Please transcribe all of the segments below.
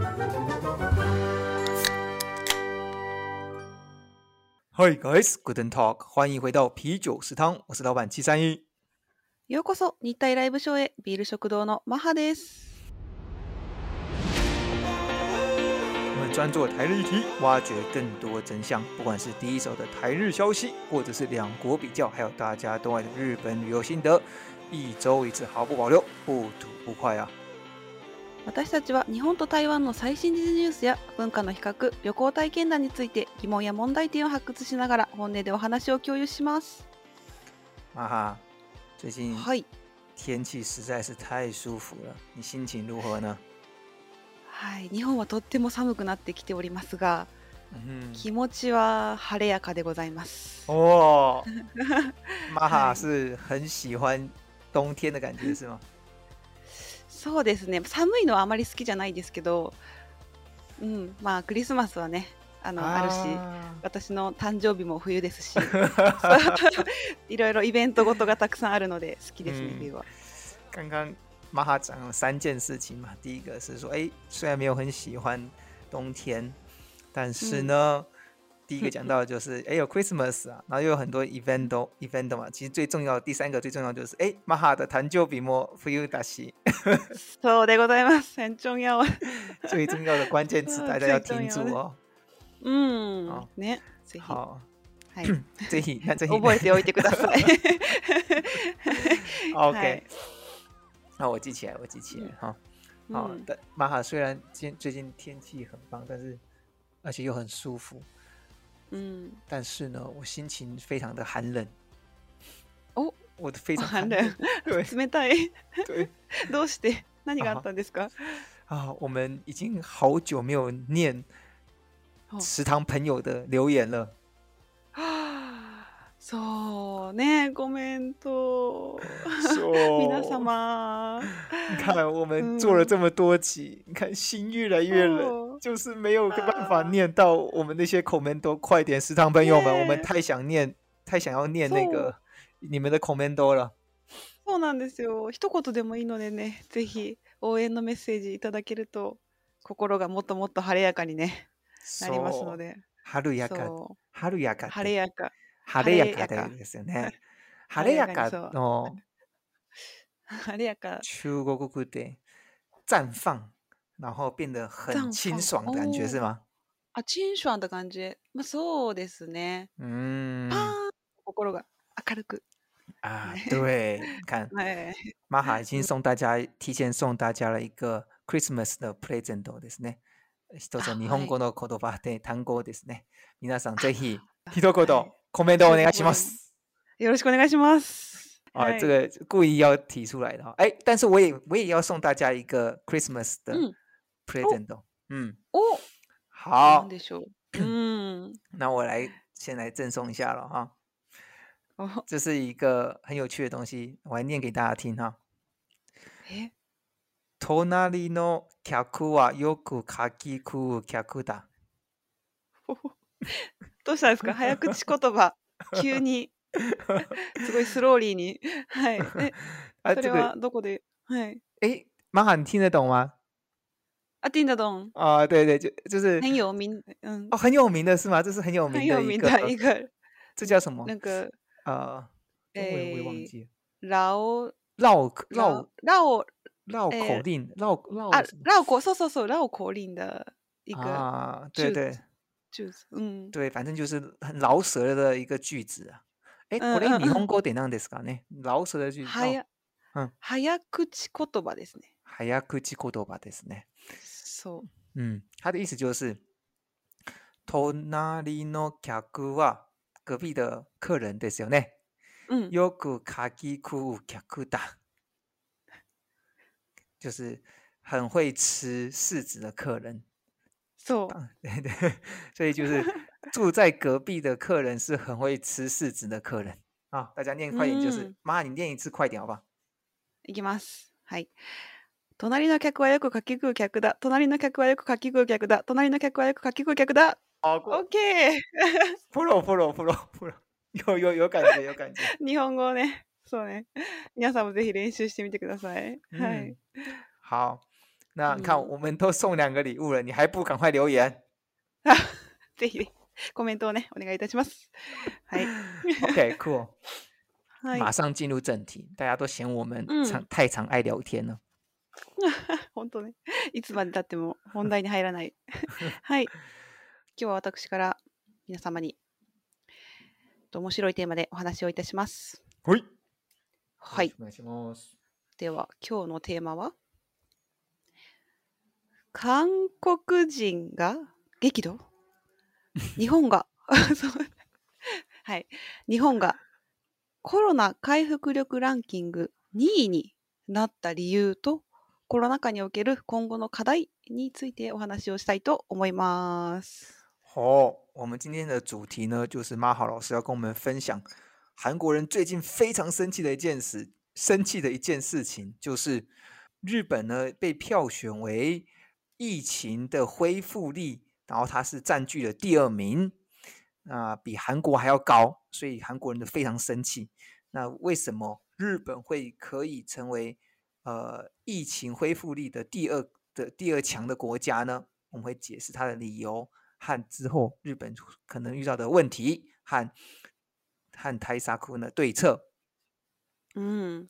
Hi guys, g o o d a n d Talk，欢迎回到啤酒食堂，我是老板七三一。ようこそ日泰ライブショーへビール食堂のマハです。我们专做台日题，挖掘更多真相。不管是第一手的台日消息，或者是两国比较，还有大家都爱的日本旅游心得，一周一次，毫不保留，不吐不快啊！私たちは日本と台湾の最新時事ニュースや文化の比較旅行体験談について疑問や問題点を発掘しながら本音でお話を共有しますマハ、最近はい天気实在是太舒服了你心情如何呢はい日本はとっても寒くなってきておりますが、気持ちは晴れやかでございますおお マハ是很喜欢冬天的感觉是吗そうですね寒いのはあまり好きじゃないですけど、うん、まあクリスマスはねあのあるし私の誕生日も冬ですし いろいろイベントごとがたくさんあるので好きですね、冬は。刚刚马哈讲了三件事情嘛，第一个是说，哎，虽然没有很喜欢冬天，但是呢，嗯第一个讲到就是哎呦 Christmas 啊，然后又有很多 evento，evento 嘛。其实最重要第三个，最重要就是哎马哈的谈旧笔墨付油打气。そうですございます。很重要。啊。最重要的关键词大家要停住哦。嗯。好。好。好。好。OK。那我记起来，我记起来哈。好的，马哈虽然今最近天气很棒，但是而且又很舒服。嗯，但是呢，我心情非常的寒冷。哦，我非常寒冷，对，冷たい。对，どうして、何があったんですか？啊，我们已经好久没有念食堂朋友的留言了。啊，そうね、コメント、皆様。看来我们做了这么多集，你看心越来越冷。就是没有办法念到我们那些口门都快点，食堂朋友们，我们太想念、太想要念那个你们的口门多了。そうなんですよ。一言でもいいのでね、ぜひ応援のメッセージいただけると心がもっともっと晴れやかにねなりますので。晴れやか、晴れやか、晴れやか、晴れやかですよね。晴れやかの 晴れやか中国語で 绽放。然后变得很清爽，感觉是吗？啊，清爽的感觉，嘛，そうですね。嗯，ぱん、心が明るく。啊，对，看，马哈已经送大家提前送大家了一个 Christmas 的プレゼントですね。一つ日本語の言葉で単語ですね。皆さんぜひひどことコメントお願いします。よろしくお願いします。啊，这个故意要提出来的哈，哎，但是我也我也要送大家一个 Christmas 的。哦，嗯，哦，好，嗯，那我来先来赠送一下了哈，这是一个很有趣的东西，我来念给大家听哈。哎，トナリノキャクワヨグカキクキャクだ。哦，怎么了？斯卡，早くち言葉、急に、すごいスローリーに、はい、え、こ れはどこで、はい。哎，马哈，你听得懂吗？啊，听得懂啊？对对，就就是很有名，嗯，哦，很有名的是吗？这是很有名的，很有名的一个，这叫什么？那个啊，诶，我也忘记了。绕绕绕绕绕口令，绕绕啊，绕口说说说绕口令的一个啊，对对，就是嗯，对，反正就是很饶舌的一个句子啊。诶，我那个米烘锅点那得是干呢？饶舌的句子。はや、はや口言葉ですね。は口言葉ですね。嗯，他的意思就是，隣の客は隔壁的客人ですよね。うん。よく柿子食べる客だ。就是很会吃柿子的客人。是。对 对。所以就是住在隔壁的客人是很会吃柿子的客人。啊，大家念快点，就是妈，你念一次快点，好不吧？いきます。嗨。隣の客はよくかき食う客だ。隣の客はよくかき食う客だ。隣の客はよくかき食う客だ。オッケフォロー、フォロー、フォロー、フォロー。よ、よ、よかった、よかった。ー。日本語をね。そうね。皆さんもぜひ練習してみてください。は嗯い。，好，那看嗯我们都送两个礼物了，你还不赶快留言 ぜひコメントをね、お願いいたします。はい。？OK，cool，はい。馬上进入正题。大家都嫌我们嗯常、太常爱聊天了。本当ね。いつまでたっても本題に入らない。はい。今日は私から皆様に、面白いテーマでお話をいたします。はい。はい。お願いします。では、今日のテーマは、韓国人が激怒 日本がはい。日本がコロナ回復力ランキング2位になった理由とコロナの中における今後の課題についてお話をしたいと思います。好，我们今天的主题呢，就是马好老师要跟我们分享韩国人最近非常生气的一件事，生气的一件事情就是日本呢被票选为疫情的恢复力，然后它是占据了第二名，啊，比韩国还要高，所以韩国人都非常生气。那为什么日本会可以成为？呃，疫情恢复力的第二的第二强的国家呢，我们会解释它的理由和之后日本可能遇到的问题和和泰沙库的对策。嗯，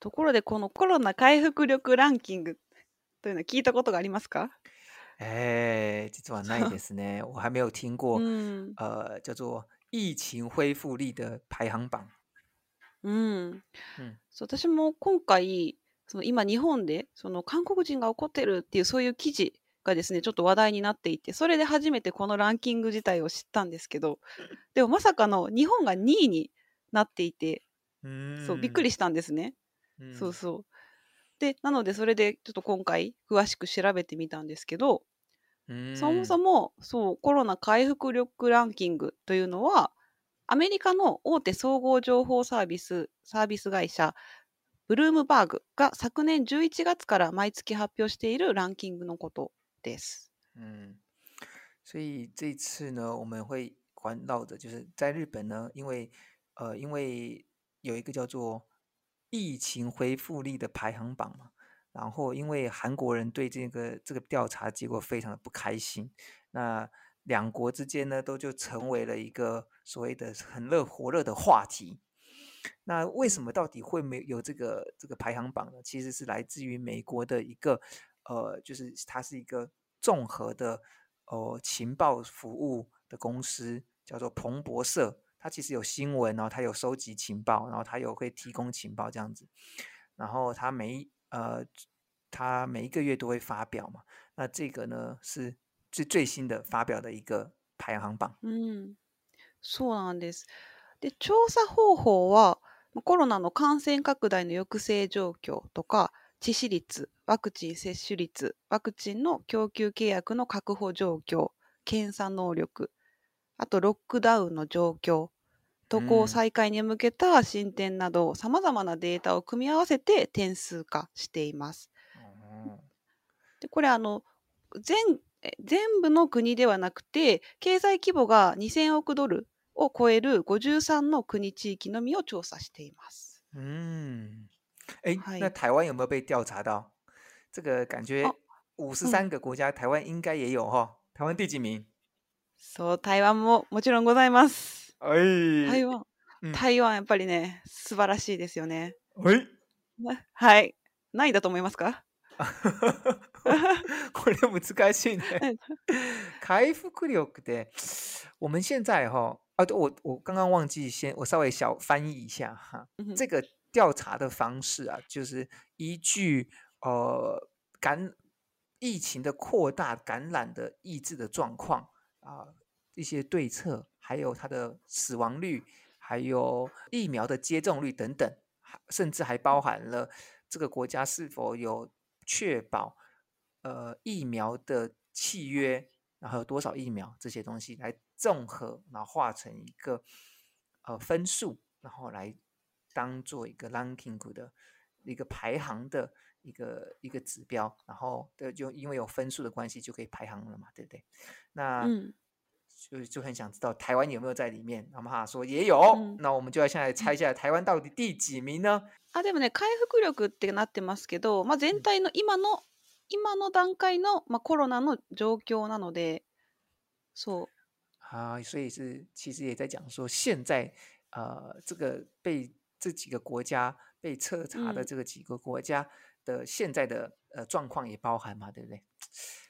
ところでこのコロナ回復力ランキングというのは聞いたことがありますか？え、実はないですね。我还没有听过，呃，叫做疫情恢复力的排行榜。うん、そう私も今回その今日本でその韓国人が怒ってるっていうそういう記事がですねちょっと話題になっていてそれで初めてこのランキング自体を知ったんですけどでもまさかの日本が2位になっていてそうびっくりしたんですね。うん、そうそうでなのでそれでちょっと今回詳しく調べてみたんですけどそもそもそうコロナ回復力ランキングというのはアメリカの大手総合情報サービスサービス会社ブルームバーグが昨年11月から毎月発表しているランキングのことです。嗯，所以这次呢，我们会环绕着就是在日本呢，因为呃，因为有一个叫做疫情恢复力的排行榜嘛，然后因为韩国人对这个这个调查结果非常的不开心，那。两国之间呢，都就成为了一个所谓的很热火热的话题。那为什么到底会没有这个这个排行榜呢？其实是来自于美国的一个，呃，就是它是一个综合的，呃，情报服务的公司，叫做彭博社。它其实有新闻，然后它有收集情报，然后它有会提供情报这样子。然后它每呃，它每一个月都会发表嘛。那这个呢是。是最新的发表的一个排行榜。うそうなんです。で、調査方法はコロナの感染拡大の抑制状況とか致死率、ワクチン接種率、ワクチンの供給契約の確保状況、検査能力、あとロックダウンの状況、渡航再開に向けた進展など、さまざまなデータを組み合わせて点数化しています。でこれあの全全部の国ではなくて経済規模が2000億ドルを超える53の国地域のみを調査しています。嗯，哎，那台湾有没有被调查到？这个感觉五十三个国家，台湾应该也有哈。台湾第几名？そう台湾ももちろんございます。台湾、台湾やっぱりね素晴らしいですよね。はい。はい、何位だと思いますか？啊，哈哈哈哈哈，有点難しい呢。恢复力的，我们现在哈，啊，我我刚刚忘记先，我稍微小翻译一下哈。这个调查的方式啊，就是依据呃感疫情的扩大、感染的抑制的状况啊，一些对策，还有它的死亡率，还有疫苗的接种率等等，甚至还包含了这个国家是否有。确保呃疫苗的契约，然后有多少疫苗这些东西来综合，然后化成一个呃分数，然后来当做一个 ranking 的一个排行的一个一个指标，然后的就因为有分数的关系就可以排行了嘛，对不对？那。就就很想知道台湾有没有在里面，阿妈说也有，那我们就要先来猜一下台湾到底第几名呢？啊，でもね、回復力ってなってますけど、まあ全体の今の今の段階のまあコロナの状況なので、そう。はい、すい其实也在讲说现在呃这个被这几个国家被彻查的这个几个国家的现在的呃状况也包含嘛，对不对？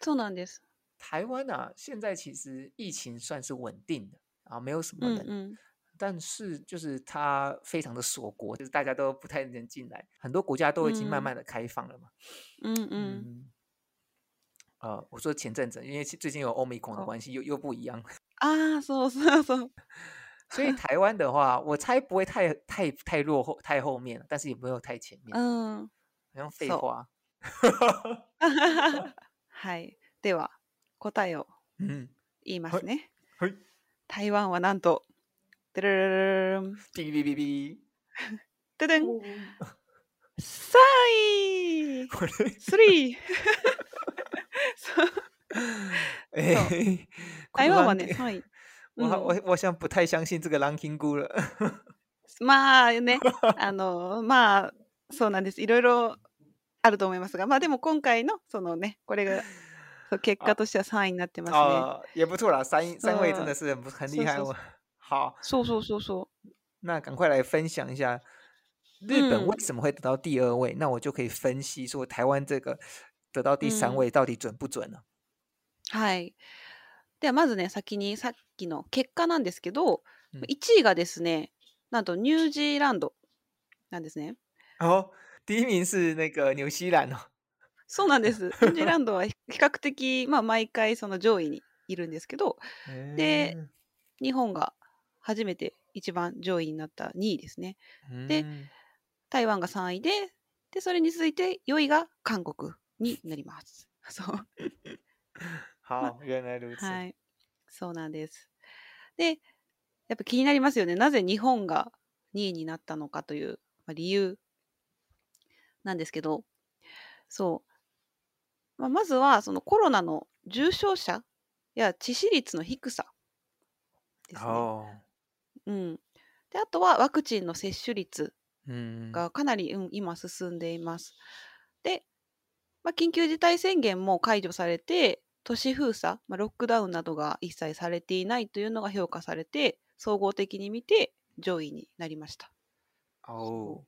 そうなんです。台湾啊，现在其实疫情算是稳定的，啊，没有什么人，但是就是它非常的锁国，就是大家都不太能进来。很多国家都已经慢慢的开放了嘛，嗯嗯。呃，我说前阵子，因为最近有欧美克的关系，又又不一样啊，是是是。所以台湾的话，我猜不会太太太落后太后面了，但是也不会太前面。嗯，好像废话。哈哈哈哈哈。嗨，对吧？答えを言いますね。はい。はい、台湾はなんと、てるるるん。ビビビビ。てでん。3位 !3! 哎、欸，台湾はね、はい。我、嗯、我我想不太相信这个ランキング了。まあね、あのまあそうなんです。いろいろあると思いますが、まあでも今回のそのね、これが結果としては3位になってますね。啊，也不错啦，三三位真的是很很厉害好，そうそうそうそう。那赶快来分享一下日本为什么会得到第二位，那我就可以分析说台湾这个得到第三位到底准不准呢、はい。ではまずね先にさっきの結果なんですけど、一1位がですねなんとニュージーランドなんですね。哦，第一名是那个纽西兰哦。そうなんです。ニュージーランドは比較的、まあ、毎回その上位にいるんですけど、で、日本が初めて一番上位になった2位ですね。で、台湾が3位で、で、それに続いて4位が韓国になります。そう。はあ、はい。そうなんです。で、やっぱ気になりますよね。なぜ日本が2位になったのかという、まあ、理由なんですけど、そう。まあ、まずはそのコロナの重症者や致死率の低さですね。あうん、であとはワクチンの接種率がかなり、うん、今進んでいます。で、まあ、緊急事態宣言も解除されて都市封鎖、まあ、ロックダウンなどが一切されていないというのが評価されて総合的に見て上位になりました。哦，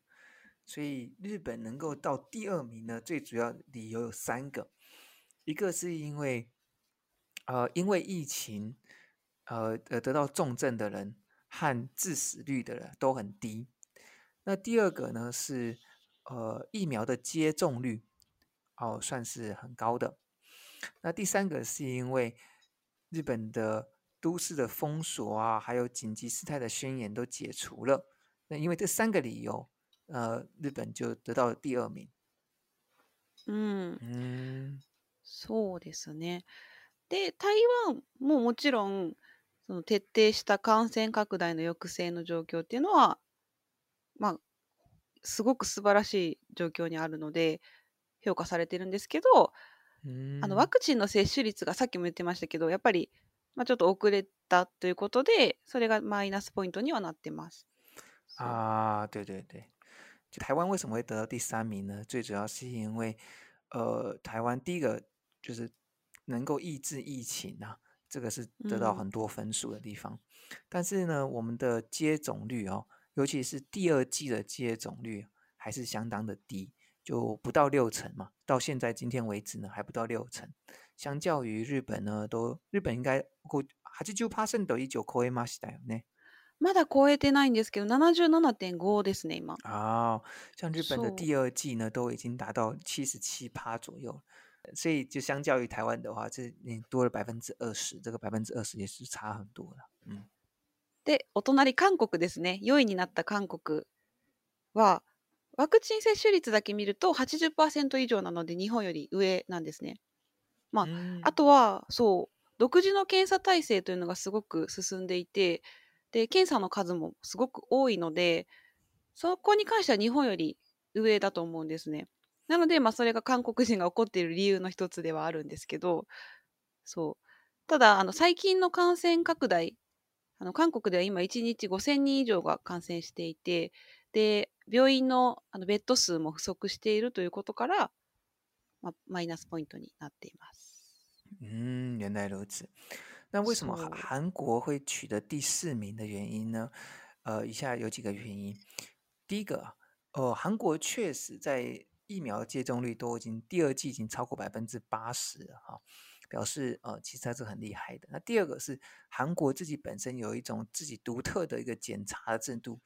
所以日本能够到第二名呢，最主要理由有三个。一个是因为，呃，因为疫情，呃呃，得到重症的人和致死率的人都很低。那第二个呢是，呃，疫苗的接种率哦算是很高的。那第三个是因为日本的都市的封锁啊，还有紧急事态的宣言都解除了。那因为这三个理由，呃，日本就得到了第二名。嗯嗯。そうですね。で、台湾ももちろん、その徹底した感染拡大の抑制の状況っていうのは、まあ、すごく素晴らしい状況にあるので、評価されてるんですけど、あのワクチンの接種率がさっきも言ってましたけど、やっぱり、まあ、ちょっと遅れたということで、それがマイナスポイントにはなってます。あ、对对对，台湾为什么会得到第三名呢？最主要是因为，呃，台湾第一个就是能够抑制疫情啊，这个是得到很多分数的地方。但是呢，我们的接种率哦，尤其是第二季的接种率还是相当的低，就不到六成嘛。到现在今天为止呢，还不到六成。相较于日本呢，都日本应该八十九 percent 都已经超越马来西亚了呢。まだ超えてないんですけど、七十七点五ですね今。啊，像日本的第二季呢，都已经达到七十七趴左右所以就相较于台湾的话，这你多了百分之二十，这个百分之二十也是差很多了。嗯。で、お隣韓国ですね。4位になった韓国は、ワクチン接種率だけ見ると80%以上なので日本より上なんですね。まあ、あとは、そう、独自の検査体制というのがすごく進んでいて、で、検査の数もすごく多いので、そこに関しては日本より上だと思うんですね。なので、まあ、それが韓国人が怒っている理由の一つではあるんですけど、そう。ただ、あの、最近の感染拡大、あの、韓国では今1日5000人以上が感染していて、で、病院のあのベッド数も不足しているということから、ま、マイナスポイントになっています。うん、原来如此。那为什么韩国会取得第四名的原因呢？呃，以下有几个原因。第一个，呃，韩国确实在疫苗接种率都已经第二季已经超过百分之八十了哈，表示呃其实还是很厉害的。那第二个是韩国自己本身有一种自己独特的一个检查的制度，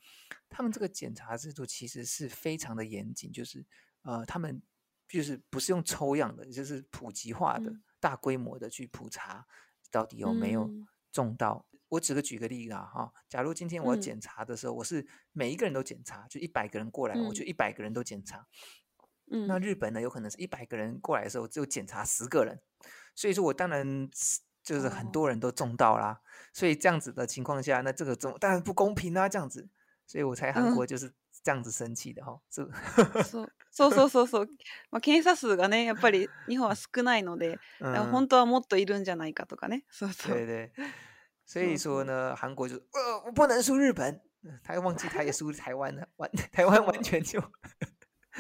他们这个检查制度其实是非常的严谨，就是呃他们就是不是用抽样的，就是普及化的、大规模的去普查到底有没有中到。我只个举个例子哈，假如今天我要检查的时候，我是每一个人都检查，就一百个人过来，我就一百个人都检查。那日本呢？有可能是一百个人过来的时候，只有检查十个人，所以说我当然是就是很多人都中到啦。所以这样子的情况下，那这个中当然不公平啊，这样子，所以我才韩国就是这样子生气的哈。这，哈哈哈哈哈。对对对，所以说呢、韓韩国就，我不能输日本。他他忘记他也输台湾了，完，台湾完全就。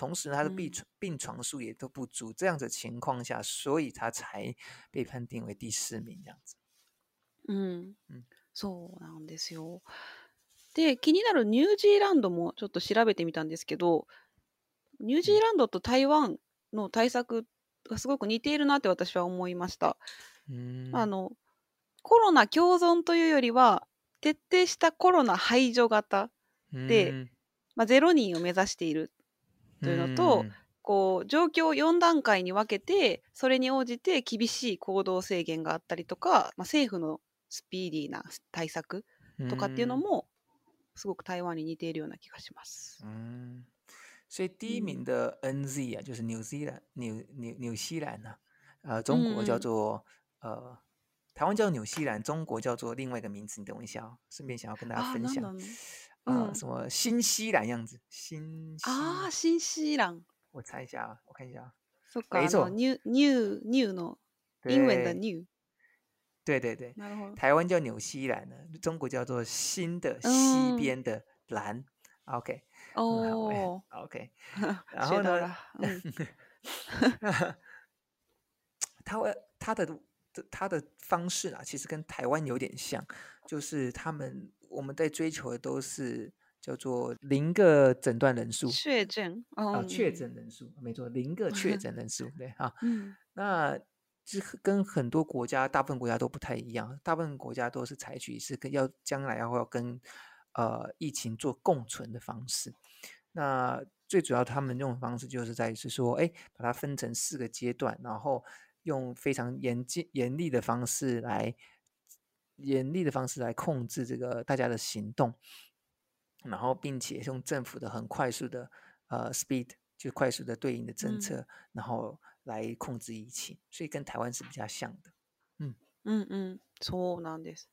同时他的病床、嗯、病床数也都不足，这样的情况下，所以他才被判定为第四名这样子。嗯嗯、そうなんですよ。で、気になるニュージーランドもちょっと調べてみたんですけど、ニュージーランドと台湾の対策がすごく似ているなって私は思いました。あのコロナ共存というよりは徹底したコロナ排除型で、まあ、0人を目指しているというのと、こう状況を4段階に分けてそれに応じて厳しい行動制限があったりとか、まあ、政府のスピーディーな対策とかっていうのもすごく台湾に似ているような気がします。ん所以第一名的 NZ 啊，就是纽西兰纽纽纽西兰呢、啊，呃，中国叫做、嗯、呃，台湾叫纽西兰，中国叫做另外一个名字，你等我一下哦，顺便想要跟大家分享。啊嗯，什么新西兰样子？新啊，新西兰。我猜一下啊，我看一下，没错，New New New 英文的 New，对对对，台湾叫纽西兰中国叫做新的西边的兰。OK，哦，OK，然后呢？他 会他的他的方式啊，其实跟台湾有点像，就是他们。我们在追求的都是叫做零个诊断人数，确诊啊，确诊人数没错，零个确诊人数 对哈。嗯，那这跟很多国家，大部分国家都不太一样，大部分国家都是采取是要将来要要跟呃疫情做共存的方式。那最主要他们用的方式，就是在于是说，哎，把它分成四个阶段，然后用非常严禁严厉的方式来。严厉的方式来控制这个大家的行动，然后并且用政府的很快速的呃 speed 就快速的对应的政策，然后来控制疫情，所以跟台湾是比较像的。嗯嗯嗯，そうなんです。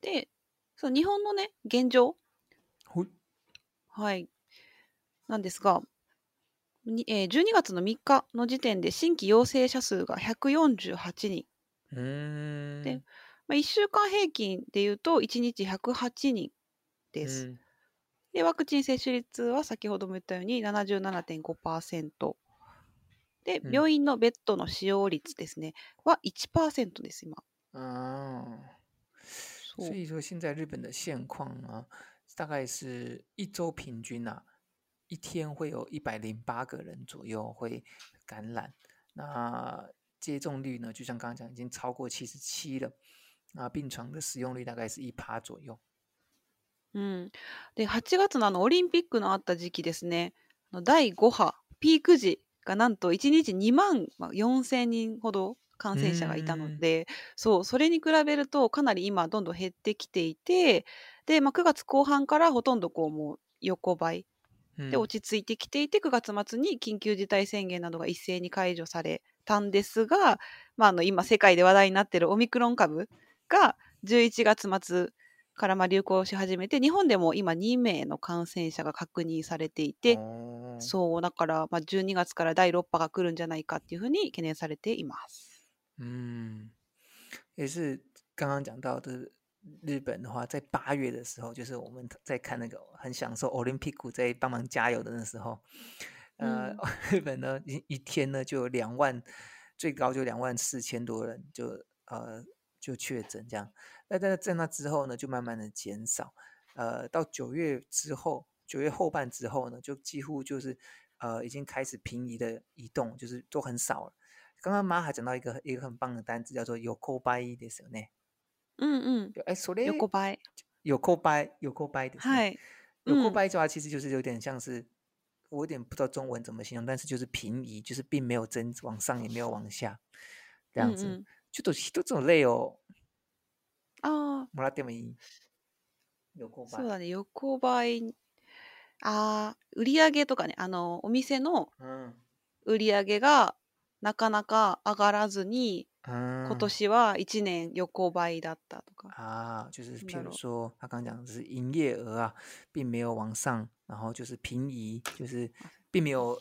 で、その日本のね現状、はい、はい。なんですが、にえ十二月の三日の時点で新規陽性者数が百四十人。うん。でまあ、1週間平均でいうと1日108人です。うん、でワクチン接種率は先ほども言ったように77.5%で、病院のベッドの使用率ですねは1%です今。あそう所以说现在日本的现况大概是一周平均啊，一天会有一百零八个人左右会感染，那接种率呢，就像刚刚讲，已经超过七十七了。あ病床の使用率大概是一左右。うん、で8月のあのオリンピックのあった時期ですね第5波ピーク時がなんと1日2万4,000人ほど感染者がいたのでそうそれに比べるとかなり今どんどん減ってきていてで、まあ、9月後半からほとんどこうもう横ばいで落ち着いてきていて9月末に緊急事態宣言などが一斉に解除されたんですが、まあ、あの今世界で話題になっているオミクロン株が11月末からまあ流行し始めて日本でも今2名の感染者が確認されていてそうだからまあ12月から第6波が来るんじゃないかっていうふうに懸念されています。嗯，也是刚刚讲到的日本的话，在八月的时候，就是我们在看那个很享受 Olympic 在帮忙加油的那时候，呃，嗯、日本呢一一天呢就有两万，最高就两万四千多人就呃就确诊这样，那在在那之后呢，就慢慢的减少，呃，到九月之后，九月后半之后呢，就几乎就是呃已经开始平移的移动，就是都很少了。刚刚妈还讲到一个一个很棒的单词，叫做“有 c o a 的时候 e 嗯嗯，哎，sne 有 c o b 有 c o b 有 c o b y 的，有 c o b 的话，其实就是有点像是，我有点不知道中文怎么形容，但是就是平移，就是并没有增往上，也没有往下这样子。ちょっと一つの例をああ、もらってもいい横ばい。そうだね、横ばい。ああ、売り上げとかね、あの、お店の売り上げがなかなか上がらずに、う今年は1年横ばいだったとか。あ、就是なん譬だ如说，他刚讲的是营业额啊，并没有往上，然后就是平移，就是并没有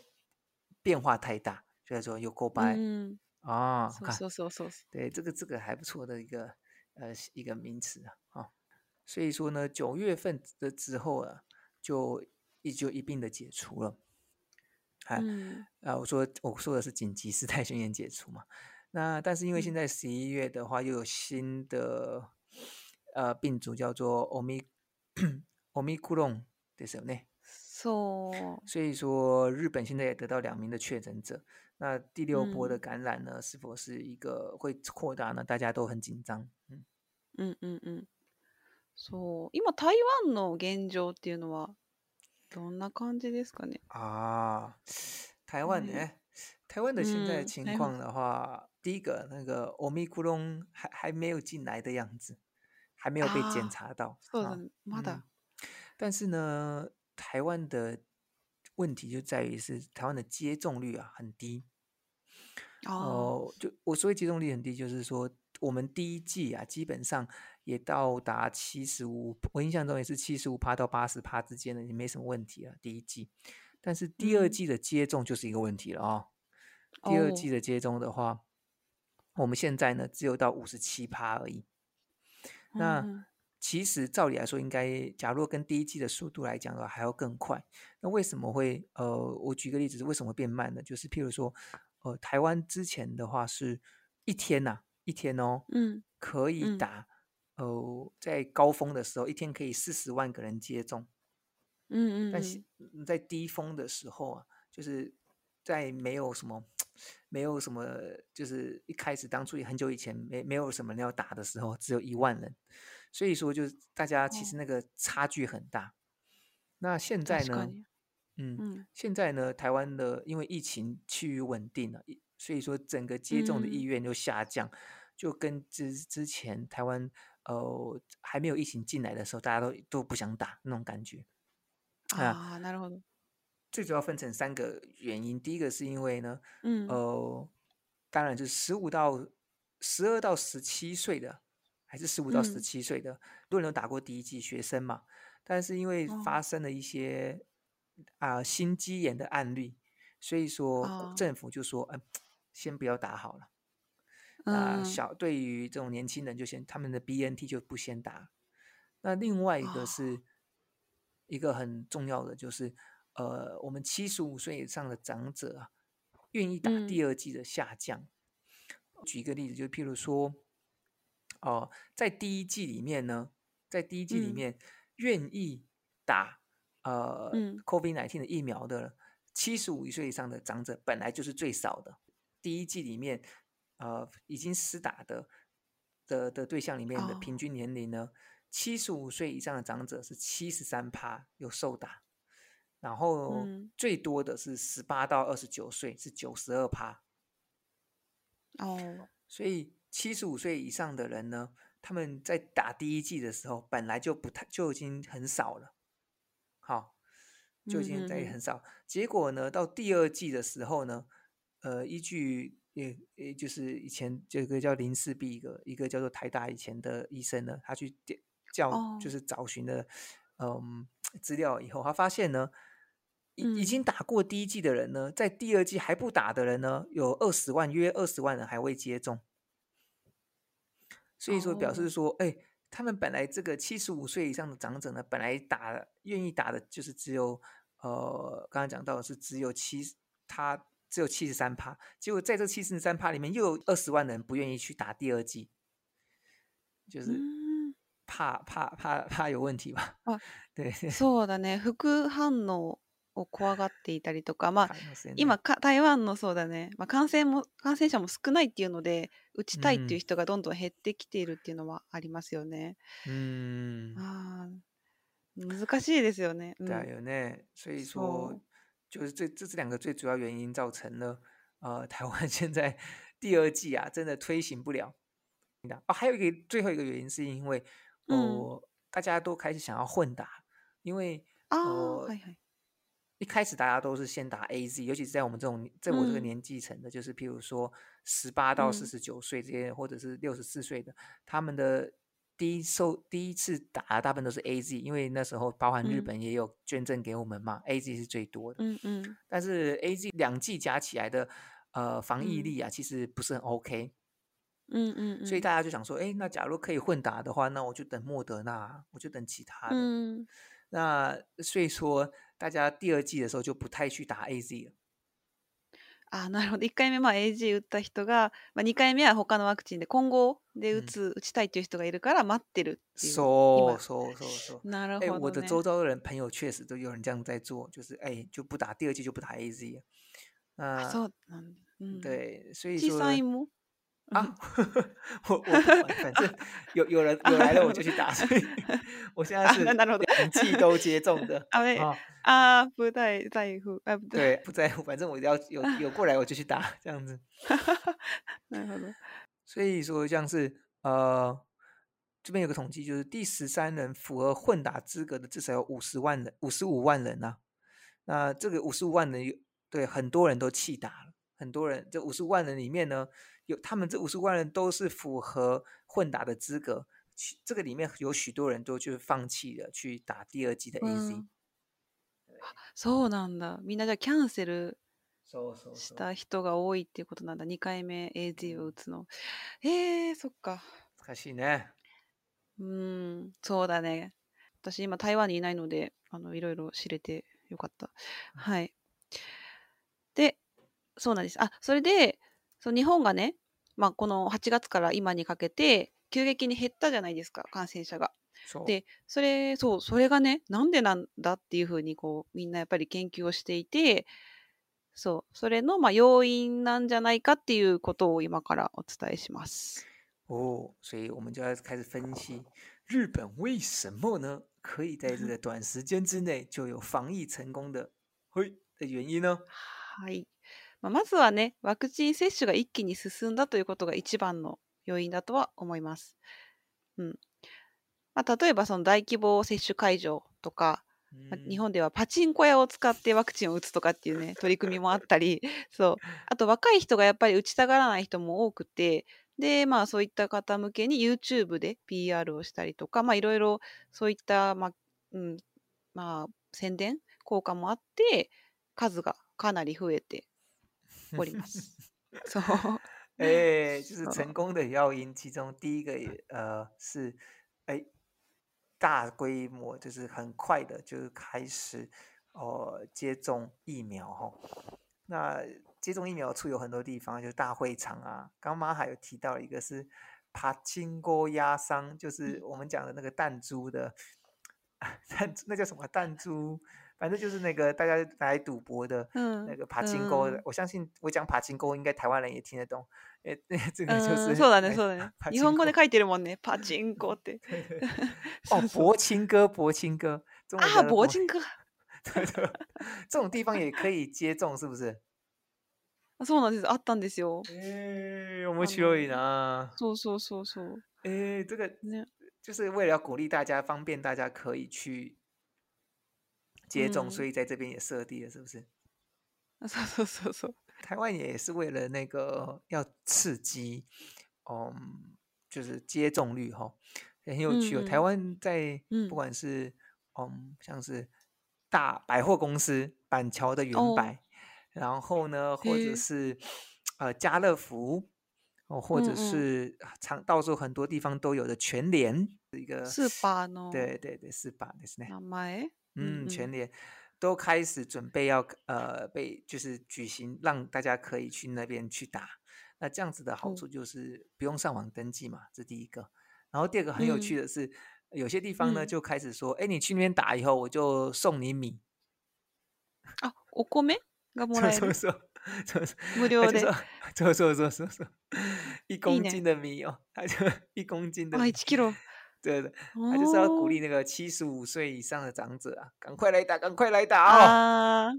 变化太大，说うん。啊，收对，这个这个还不错的一个呃一个名词啊，所以说呢，九月份的之后啊，就一就一并的解除了，啊啊，我说我说的是紧急事态宣言解除嘛，那但是因为现在十一月的话又有新的呃病毒叫做欧米欧米克隆对，是不呢？说。所以说日本现在也得到两名的确诊者。那第六波的感染呢，是否是一个会扩大呢？大家都很紧张。嗯嗯嗯嗯。そう、今台湾の現状っていうのはどんな感じですかね？あ台湾ね。台湾的现在の情況の話。第一个，那个奥密克戎还还没有进来的样子，还没有被检查到。我的妈的！但是呢，台湾的。问题就在于是台湾的接种率啊很低，哦，就我所谓接种率很低，就是说我们第一季啊基本上也到达七十五，我印象中也是七十五趴到八十趴之间的，也没什么问题了。第一季，但是第二季的接种就是一个问题了啊。第二季的接种的话，我们现在呢只有到五十七趴而已，那。其实照理来说，应该，假如跟第一季的速度来讲的话，还要更快。那为什么会？呃，我举个例子，是为什么变慢呢？就是譬如说，呃，台湾之前的话是，一天呐，一天哦，嗯，可以打，呃，在高峰的时候，一天可以四十万个人接种，嗯嗯，但是在低峰的时候啊，就是在没有什么，没有什么，就是一开始当初很久以前没没有什么要打的时候，只有一万人。所以说，就是大家其实那个差距很大。那现在呢？嗯，现在呢，台湾的因为疫情趋于稳定了，所以说整个接种的意愿就下降，就跟之之前台湾呃还没有疫情进来的时候，大家都都不想打那种感觉。啊，那，后最主要分成三个原因，第一个是因为呢，嗯，呃，当然是十五到十二到十七岁的。还是十五到十七岁的，很多人都打过第一剂学生嘛，但是因为发生了一些啊心肌炎的案例，所以说政府就说，哎，先不要打好了。啊，小对于这种年轻人就先他们的 BNT 就不先打。那另外一个是，一个很重要的就是，呃，我们七十五岁以上的长者啊，愿意打第二剂的下降。举一个例子，就譬如说。哦，在第一季里面呢，在第一季里面，愿意打呃，COVID nineteen 的疫苗的七十五岁以上的长者，本来就是最少的。第一季里面，呃，已经施打的的的对象里面的平均年龄呢，七十五岁以上的长者是七十三趴有受打，然后最多的是十八到二十九岁是九十二趴。哦，所以。七十五岁以上的人呢，他们在打第一剂的时候本来就不太就已经很少了，好，就已经在很少。结果呢，到第二季的时候呢，呃，依据也也就是以前这个叫林世璧一个一个叫做台大以前的医生呢，他去调叫就是找寻的嗯资料以后，他发现呢，已已经打过第一季的人呢，在第二季还不打的人呢，有二十万约二十万人还未接种。所以说表示说，哎，他们本来这个七十五岁以上的长者呢，本来打愿意打的，就是只有，呃，刚刚讲到的是只有七，他只有七十三趴，结果在这七十三趴里面，又有二十万人不愿意去打第二剂，就是怕怕怕怕有问题吧？啊，对，そうだね、副反応。を怖がっていたりとか、まあ、ありまね。今か台湾のそうだね、まあ、感染も感染者も少ないっていうので打ちたいっていう人がどんどん減ってきているっていうのはありますよね。うん。あ難しいですよね。だよね，所以说そう就是最这这两个最主要原因造成了呃台湾现在第二季啊真的推行不了。那哦，还有一个最后一个原因是因为嗯。哦、大家都开始想要混打，因为啊、は呃いはい。一开始大家都是先打 A Z，尤其是在我们这种在我这个年纪层的，就是譬如说十八到四十九岁这些，或者是六十四岁的，他们的第一受第一次打的大部分都是 A Z，因为那时候包含日本也有捐赠给我们嘛，A Z 是最多的。嗯嗯。但是 A Z 两剂加起来的呃防疫力啊，其实不是很 OK。嗯嗯。所以大家就想说，哎，那假如可以混打的话，那我就等莫德纳，我就等其他的。嗯。那所以说。大家第二季的时候就不太去打 AZ 了。あなるほど1回目まあ AG 打った人が、まあ、2回目は他のワクチンで混合で打つ、打ちたいという人がいるから待ってるっていう。そうそうそうそう。なるほど、ね。我的周遭人朋友确实都有人这样在做，就是就不打第二季就不打 AZ。そうなん、うん、啊，我我反正有有人有来了，我就去打。所以我现在是人气都接种的啊啊，不在在乎啊不对，对不在乎，反正我要有有过来我就去打这样子。那好的，所以说像是呃，这边有个统计，就是第十三人符合混打资格的至少有五十万人，五十五万人呐。那这个五十五万人有对很多人都弃打了，很多人这五十万人里面呢。有他们这五十万人都是符合混打的资格。这个里面有许多人都就是放弃了去打第二季的 a う そうなんだ。みんなじゃキャンセルした人が多いっていうことなんだ。2回目 AZ を打つの。えー、そっか。難しいね。うん、そうだね。私今台湾にいないので、あのいろいろ知れてよかった。はい。で、そうなんです。あ、それで、そう日本がね、まあ、この8月から今にかけて急激に減ったじゃないですか感染者が。そでそれそうそれがねなんでなんだっていうふうにこうみんなやっぱり研究をしていてそうそれのまあ要因なんじゃないかっていうことを今からお伝えします。哦，所以我们就要开始分析日本为什么呢？可以在这个短时间之内就有防疫成功的，嘿的原因呢？はい。まあ、まずはね、ワクチン接種が一気に進んだということが一番の要因だとは思います。うんまあ、例えばその大規模接種会場とか、まあ、日本ではパチンコ屋を使ってワクチンを打つとかっていうね取り組みもあったり そうあと若い人がやっぱり打ちたがらない人も多くてでまあそういった方向けに YouTube で PR をしたりとかまあいろいろそういった、まあうんまあ、宣伝効果もあって数がかなり増えて我利嘛？所哎，就是成功的要因，其中第一个呃是，哎，大规模就是很快的，就是开始哦接种疫苗哈。那接种疫苗处有很多地方，就是大会场啊。刚刚妈还有提到一个是爬青锅压伤，就是我们讲的那个弹珠的。弹 那叫什么弹珠？反正就是那个大家来赌博的，那个爬金钩的。我相信我讲爬金钩，应该台湾人也听得懂。诶，这个就是。嗯，是的呢，的呢。日本で書いてるもんね、って。哦，博金哥，博金哥。啊，博金哥。这种地方也可以接种，是不是？啊，そうなんです。あったんですよ。え、面白いな。そうそうそうそう。え、这个。就是为了鼓励大家，方便大家可以去接种，所以在这边也设立了，是不是？说说说说，台湾也是为了那个要刺激，嗯，就是接种率哈，很有趣哦。台湾在不管是嗯，像是大百货公司板桥的元柏，然后呢，或者是呃家乐福。哦，或者是常到时候很多地方都有的全联一个四八呢，对对对，四八で是ね。嗯，全联都开始准备要呃，被就是举行，让大家可以去那边去打。那这样子的好处就是不用上网登记嘛，这第一个。然后第二个很有趣的是，有些地方呢就开始说，哎，你去那边打以后，我就送你米。啊，我过没？がもらえる。そうそうそう。無料で。そうそうそうそうそう。一公斤的米哦，他就一公斤的。啊，一 kilo。对的，他就是要鼓励那个七十五岁以上的长者啊，赶快来打，赶快来打啊！啊，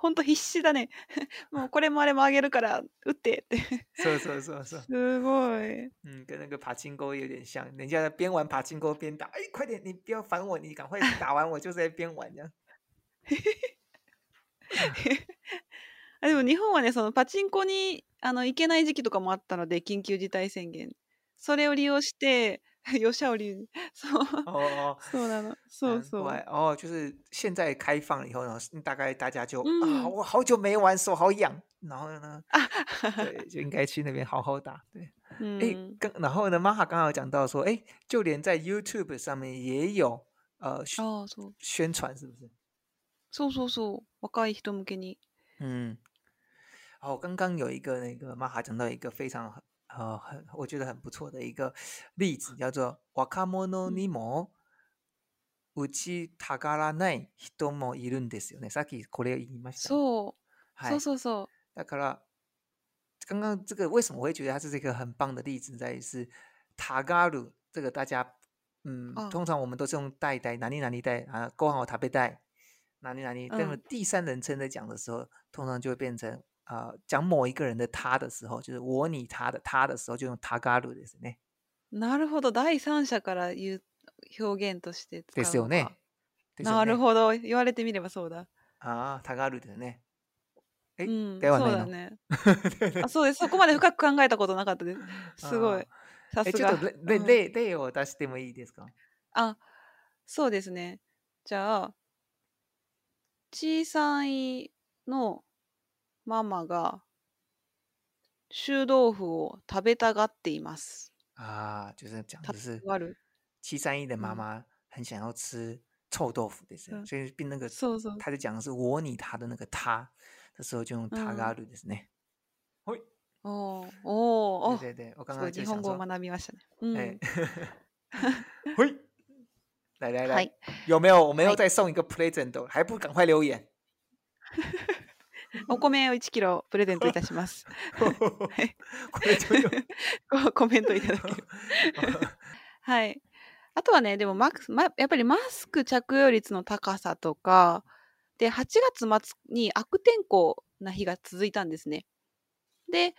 本当必死だね。もうこれもあれもあげるから打ってって。そうそうそうそう。すごい。嗯，跟那个爬金钩有点像，人家边玩爬金钩边打，哎，快点，你不要烦我，你赶快打完我就在边玩这样。あでも日本はねそのパチンコにあの行けない時期とかもあったので緊急事態宣言それを利用してゃおりそう そうなのそう难怪そう哦，就是現在開放以后呢，大概大家就、う啊，ん我好久没玩，手好痒，然后呢，あ对，就应该去那边好好打。对，う哎，ん刚然后呢，玛哈刚好讲到说，哎，就连在 YouTube 上面也有呃宣ああそう宣传，是不是？そうそうそう。若い人向けに。う哦，刚刚有一个那个马哈讲到一个非常呃很我觉得很不错的一个例子，叫做“若者にも打ちたがらない人もいるんですよね”。さっきこれ言いました。そう。そうそうそう。だから刚刚这个为什么会觉得它是一个很棒的例子，在于是“たがる”这个大家嗯，通常我们都是用代代哪里哪里代啊，ご飯を食べたい。哪里哪里。但是第三人称在讲的时候，嗯、通常就会变成啊、呃，讲某一个人的他的时候，就是我、你、他的他的时候，就用タガルですね。なるほど、第三者から言う表現として使うですよね。なるほど、言われてみればそうだ。ああ、タガルですね。え、うん、ではないそうだね。あ、そうです。そこまで深く考えたことなかったです。すごい。さすが。ちょっと例、例を出してもいいですか。あ、そうですね。じゃあ、小さいのママが臭豆腐を食べたがっています。あ、就是讲的是七三一的妈妈很想要吃臭豆腐ですね。嗯、所以并那个，そうそう他就讲的是我你他的那个他，这时候就用他がるですね。はい。おお。哦，对对对，我刚刚日本語を学びましたね。嗯。は い。来来来，有没有我们又再送一个 present？还不赶快留言！お米を1キロプレゼントいたします。コメントいただける。はい。あとはね、でもマク、ま、やっぱりマスク着用率の高さとか、で、8月末に悪天候な日が続いたんですね。で、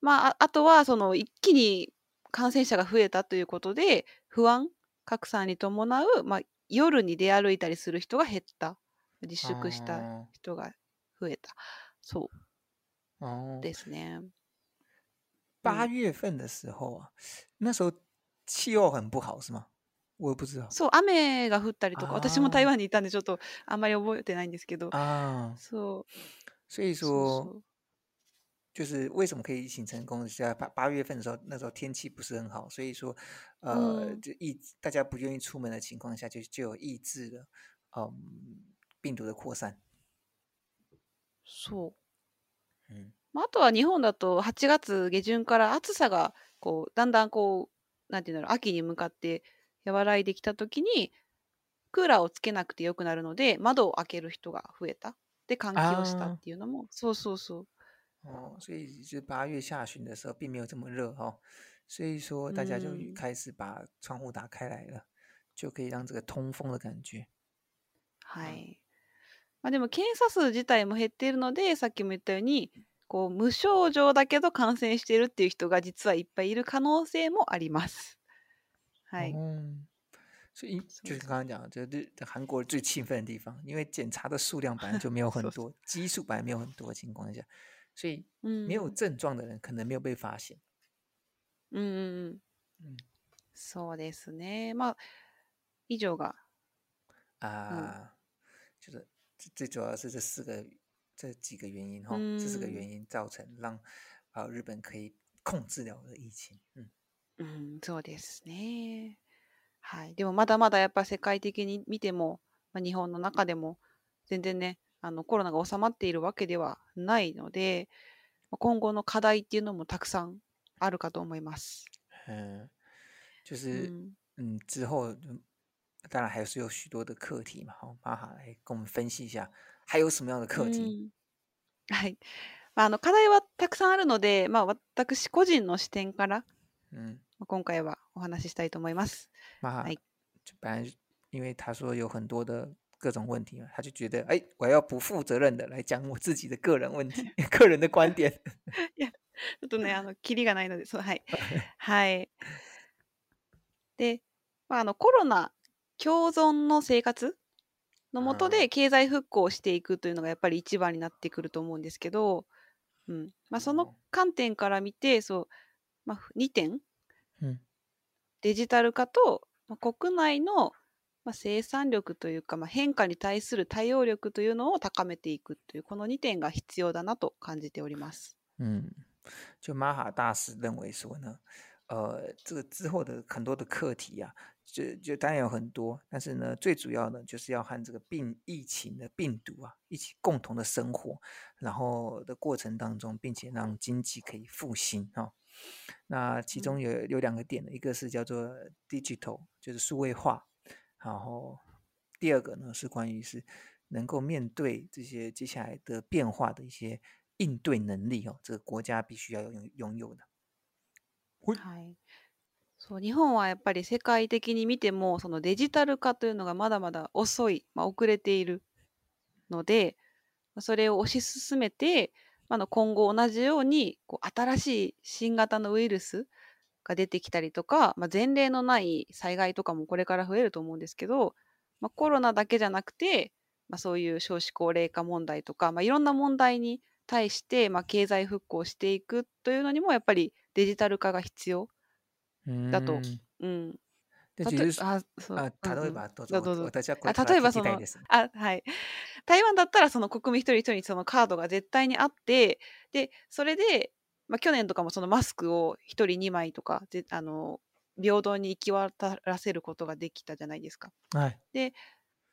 まあ、あとは、その、一気に感染者が増えたということで、不安格差に伴う、まあ、夜に出歩いたりする人が減った自粛した人が増えたそうですね。八月份的时候啊，那时候气候很不好，是吗？我不知道。そう雨が降ったりとか、私も台湾にいたんでちょっとあんまり覚えてないんですけど。ああ。そう。所以说。そうそう就是为什么可以疫情成功？在八八月份的时候，那时候天气不是很好，所以说，呃，就抑大家不愿意出门的情况下，就就有抑制了，嗯，病毒的扩散。そう。まあ、あとは日本だと8月下旬から暑さがこうだんだんこうなんていうんだろう秋に向かって和らいできた時にクーラーをつけなくてよくなるので窓を開ける人が増えたで換気をしたっていうのもそうそうそう哦，所以就是八月下旬的时候并没有这么热哦，所以说大家就开始把窗户打开来了，就可以让这个通风的感觉。是。まあでも検査数自体も減っているので、さっきも言ったように、こう無症状だけど感染しているっていう人が実はいっぱいいる可能性もあります。はい。うん。それ、ちょっと違うじ韓国最興奮の地方、因为检查的数量本来就没有很多，基数本来没有很多的情况下。所以没有症状的人可能没有被发现。うんそうですね。まあ、以上が。啊，就是最主要是这四个这几个原因哈，这四个原因造成让啊日本可以控制了的疫情。嗯。そうですね。はい。でもまだまだやっぱ世界的に見ても、まあ、日本の中でも全然ね、あのコロナが収まっているわけではないので、今後の課題っていうのもたくさんあるかと思います。嗯，就是嗯之后当然还是有许多的课题嘛。好，玛哈来跟我们分析一下，还有什么样的课题？うん、はい。まあ、あの課題はたくさんあるので、まあ、私個人の視点から、うん、今回はお話ししたいと思います。まあ、はい、本来因为他说有很多的各种问题嘛，他就觉得，哎，我要不负责任的来讲我自己的个人问题、个人的观点。ちょっとね、あの、キリがないので、そう、はい。はい。で、まあ、あの、コロナ共存の生活のもとで経済復興していくというのがやっぱり一番になってくると思うんですけど、うんまあ、その観点から見てそう、まあ、2点、うん、デジタル化と、まあ、国内の嘛，生産力，というか、まあ変化に対する対応力というのを高めていくというこの2点が必要だなと感じております。嗯，就马哈大师认为说呢，呃，这个之后的很多的课题啊、就就当然有很多，但是呢，最主要的就是要和这个病疫情的病毒啊一起共同的生活，然后的过程当中，并且让经济可以复兴啊。那其中有有两个点，一个是叫做 digital，就是数位化。然后第二个呢是关于是能够面对这些接下来的变化的一些应对能力哦，这个国家必须要拥拥有的。はい。そう日本はやっぱり世界的に見てもそのデジタル化というのがまだまだ遅い、まあ、遅れているのでそれを推し進めて、あ、の今後同じようにこう新しい新型のウイルスが出てきたりとか、まあ、前例のない災害とかもこれから増えると思うんですけど、まあ、コロナだけじゃなくて、まあ、そういう少子高齢化問題とか、まあ、いろんな問題に対して、まあ、経済復興していくというのにもやっぱりデジタル化が必要だと。うん、例えば、私はこれそのあ、はい、台湾だったらその国民一人一人にそのカードが絶対にあってでそれでまあ、去年とかもそのマスクを1人2枚とかあの平等に行き渡らせることができたじゃないですか。はい、で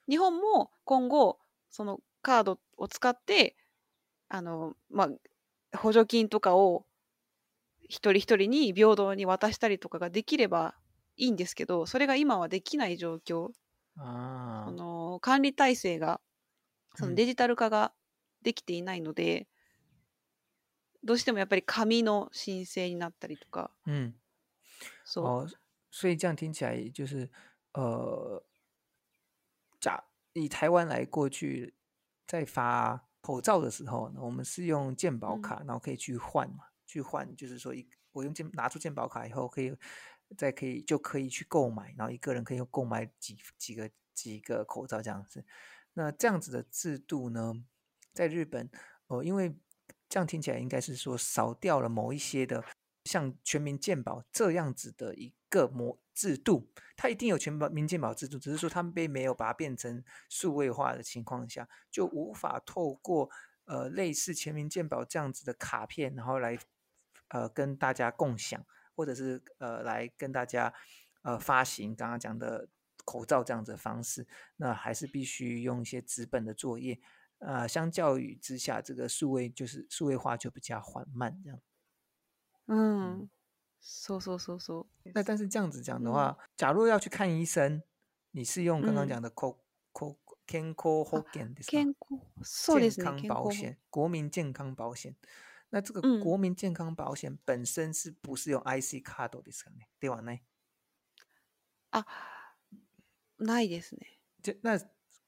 日本も今後そのカードを使ってあの、まあ、補助金とかを一人一人に平等に渡したりとかができればいいんですけどそれが今はできない状況あの管理体制がそのデジタル化ができていないので、どうしてもやっぱり紙の申請になったりとか、う。所以这样听起来就是，呃，假以台湾来过去，在发口罩的时候，我们是用健保卡，然后可以去换嘛，去换就是说一我用健拿出健保卡以后可以，再可以就可以去购买，然后一个人可以购买几几个几个口罩这样子，那这样子的制度呢，在日本，哦因为。这样听起来应该是说，少掉了某一些的像全民健保这样子的一个模制度，它一定有全民健保制度，只是说他们并没有把它变成数位化的情况下，就无法透过呃类似全民健保这样子的卡片，然后来呃跟大家共享，或者是呃来跟大家呃发行刚刚讲的口罩这样子的方式，那还是必须用一些纸本的作业。呃，相较于之下，这个数位就是数位化就比较缓慢，这样。嗯，缩缩缩缩。那但是这样子讲的话，假如要去看医生，你是用刚刚讲的 c o c o k e n c o Hokken 的，健康保险，国民健康保险。那这个国民健康保险本身是不是用 IC 卡多的上面？对吧？呢？啊，ないですね。这那。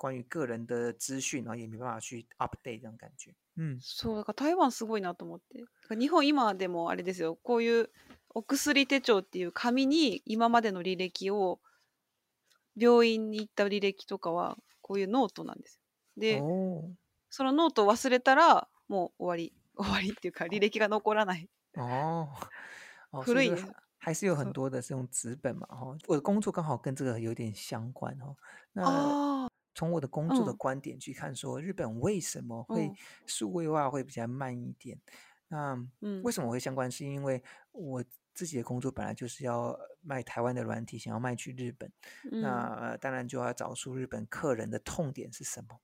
关于个人的资讯，然后也没办法去 update 这种感觉。ん、そうだから台湾すごいなと思って日本今でもあれですよこういうお薬手帳っていう紙に今までの履歴を病院に行った履歴とかはこういうノートなんですよ。でそのノートを忘れたらもう終わり終わりっていうか履歴が残らない。古いね。还是有很多的是用纸本嘛，哦，我的工作刚好跟这个有点相关哦。那从我的工作的观点去看，说日本为什么会数位化会比较慢一点？那为什么会相关？是因为我自己的工作本来就是要卖台湾的软体，想要卖去日本。那当然就要找出日本客人的痛点是什么。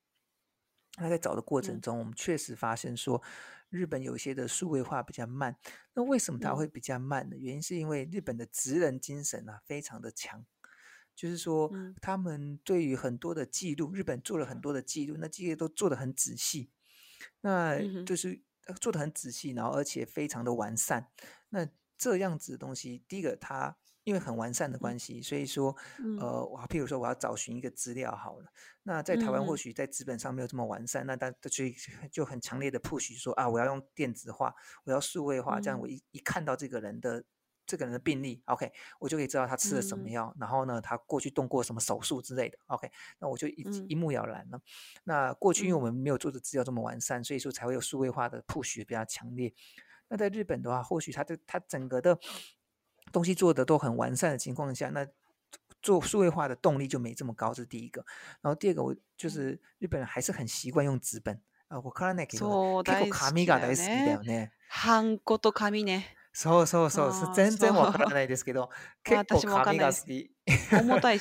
那在找的过程中，我们确实发现说日本有些的数位化比较慢。那为什么它会比较慢呢？原因是因为日本的职人精神啊，非常的强。就是说，他们对于很多的记录，日本做了很多的记录，那这些都做的很仔细，那就是做的很仔细，然后而且非常的完善。那这样子的东西，第一个，它因为很完善的关系，所以说，呃，我譬如说我要找寻一个资料好了，那在台湾或许在资本上没有这么完善，那但就就很强烈的 push 说啊，我要用电子化，我要数位化，这样我一一看到这个人的。这个人的病例，OK，我就可以知道他吃了什么药，然后呢，他过去动过什么手术之类的，OK，那我就一目了然了。那过去因为我们没有做的资料这么完善，所以说才会有数位化的 push 比较强烈。那在日本的话，或许他的他整个的东西做的都很完善的情况下，那做数位化的动力就没这么高，这是第一个。然后第二个，我就是日本人还是很习惯用纸本啊，我看到那几张，觉得纸啊，太喜欢了呢，汉字和纸呢。そうそうそう，是真真我看ないですけど，結構硬硬的，很重，对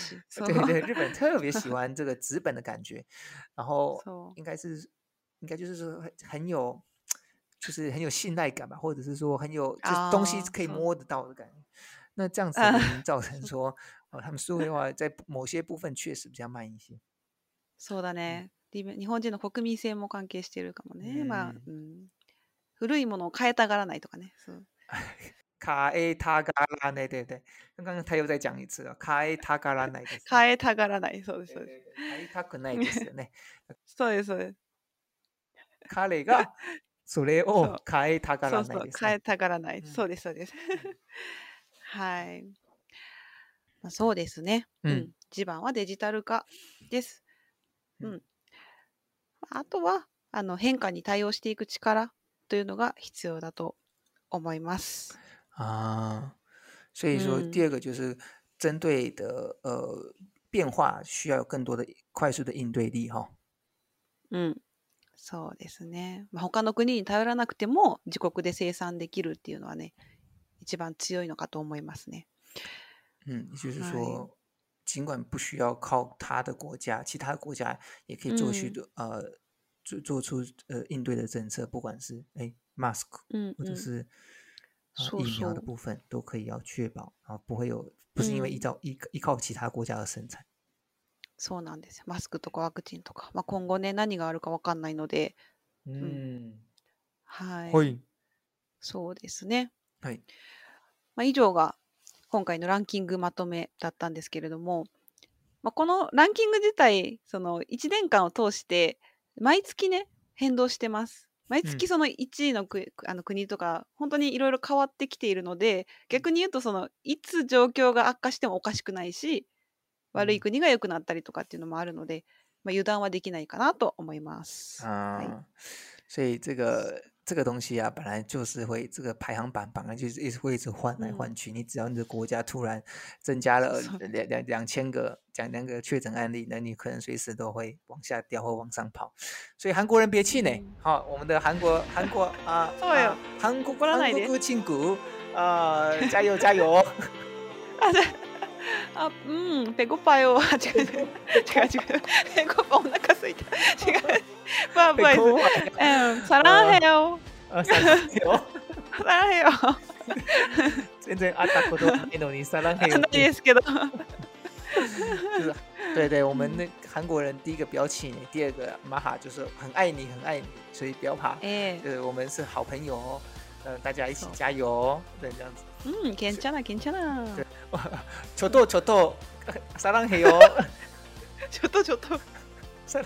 对，日本特别喜 欢这个纸本的感觉，然后应该是，应该就是说很有，就是很有信赖感吧，或者是说很有，就东西可以摸得到的感觉，那这样子造成说，他们社会化在某些部分确实比较慢一些。そうだね，日本日本人の国民性も関係してるかもね。まあ、古いものを変えたがらないとかね。卡埃塔嘎拉奈，对对，刚刚他又再讲一次了，卡埃塔嘎拉奈で卡埃塔嘎拉奈、そうですそうです。入りたくないですよね。そうですそうです。彼がそれを変えたがらないそう変えたがらない、そうですそうです。はい。まあ、そうですね。うん。地盤はデジタル化です。うん、あとはあの変化に対応していく力というのが必要だと思います。啊，所以说第二个就是针对的、嗯、呃变化需要更多的快速的应对力哈、哦。嗯。そうですね、まあ、他の国に頼らなくても自国で生産できるっていうのはね一番強いのかと思いますね。嗯，就是说，はい、尽管不需要靠他的国家，其他国家也可以做许多、嗯、呃做做出呃应对的政策，不管是哎 mask 或者是呃疫苗的部分都可以要确保啊，不会有不是因为依照依依靠其他国家而生产。そうなんです。マスクとかワクチンとか、まあ今後ね何があるかわかんないので、うん、はい、はい、そうですね。はい。まあ以上が今回のランキングまとめだったんですけれども、まあこのランキング自体その一年間を通して毎月ね変動してます。毎月その1位のく、あの国とか本当にいろいろ変わってきているので逆に言うとそのいつ状況が悪化してもおかしくないし悪い国が良くなったりとかっていうのもあるので、まあ、油断はできないかなと思います。はい、所以这个这个东西啊，本来就是会这个排行榜，本来就是一直一直换来换去。你只要你的国家突然增加了两两两千个，两两个确诊案例，那你可能随时都会往下掉或往上跑。所以韩国人别气馁，好，我们的韩国韩国啊，对呀，韩国过来的，韩国控股，呃，加油加油。啊，啊，嗯，被狗扒哟，这个这个这个被狗扒，我哪敢说一这个。不不，嗯，사랑해 요。 사랑해 요。 完 全阿达口音，印尼，사랑해 요。 是的，对对，我们那韩国人第一个表情，第二个马哈就是很爱你，很爱你，所以不要怕。哎，对，我们是好朋友，呃，大家一起加油，对，这样子。嗯，坚强啦，坚强啦。对，저도저도사랑해 요。 저도저도사랑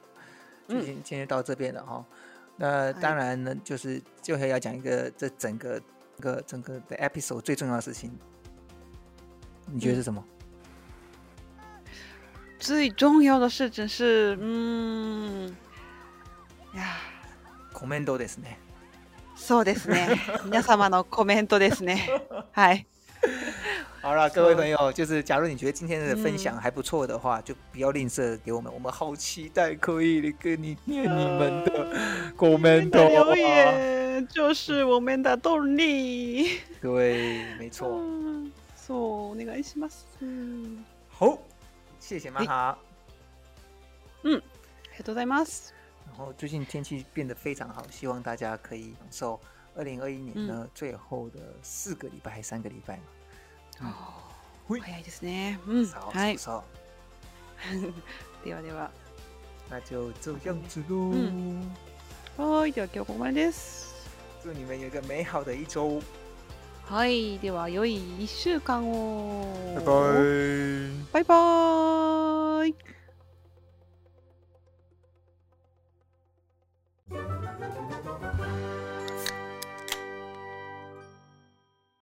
最近今天到这边了哈，那当然呢，就是就是要讲一个这整个个整个的 episode 最重要的事情，你觉得是什么？最重要的事情是，嗯，呀，m e n t ですね。そうですね。皆様のコメントですね。はい。好了，各位朋友，就是假如你觉得今天的分享还不错的话，就不要吝啬给我们，我们好期待可以跟你念你们的 comment 留言，就是我们的动力。对，没错。So, いします。好，谢谢玛哈。嗯，ありがとうございます。然后最近天气变得非常好，希望大家可以享受二零二一年呢最后的四个礼拜，还三个礼拜嘛。はい、早いですね。うん、はい。ではでは。那就这样子喽。はい、では今日ここまでです。祝你们有一个美好的一周。はい、では良い一週間を。バイバイ。バイバイ。バイバ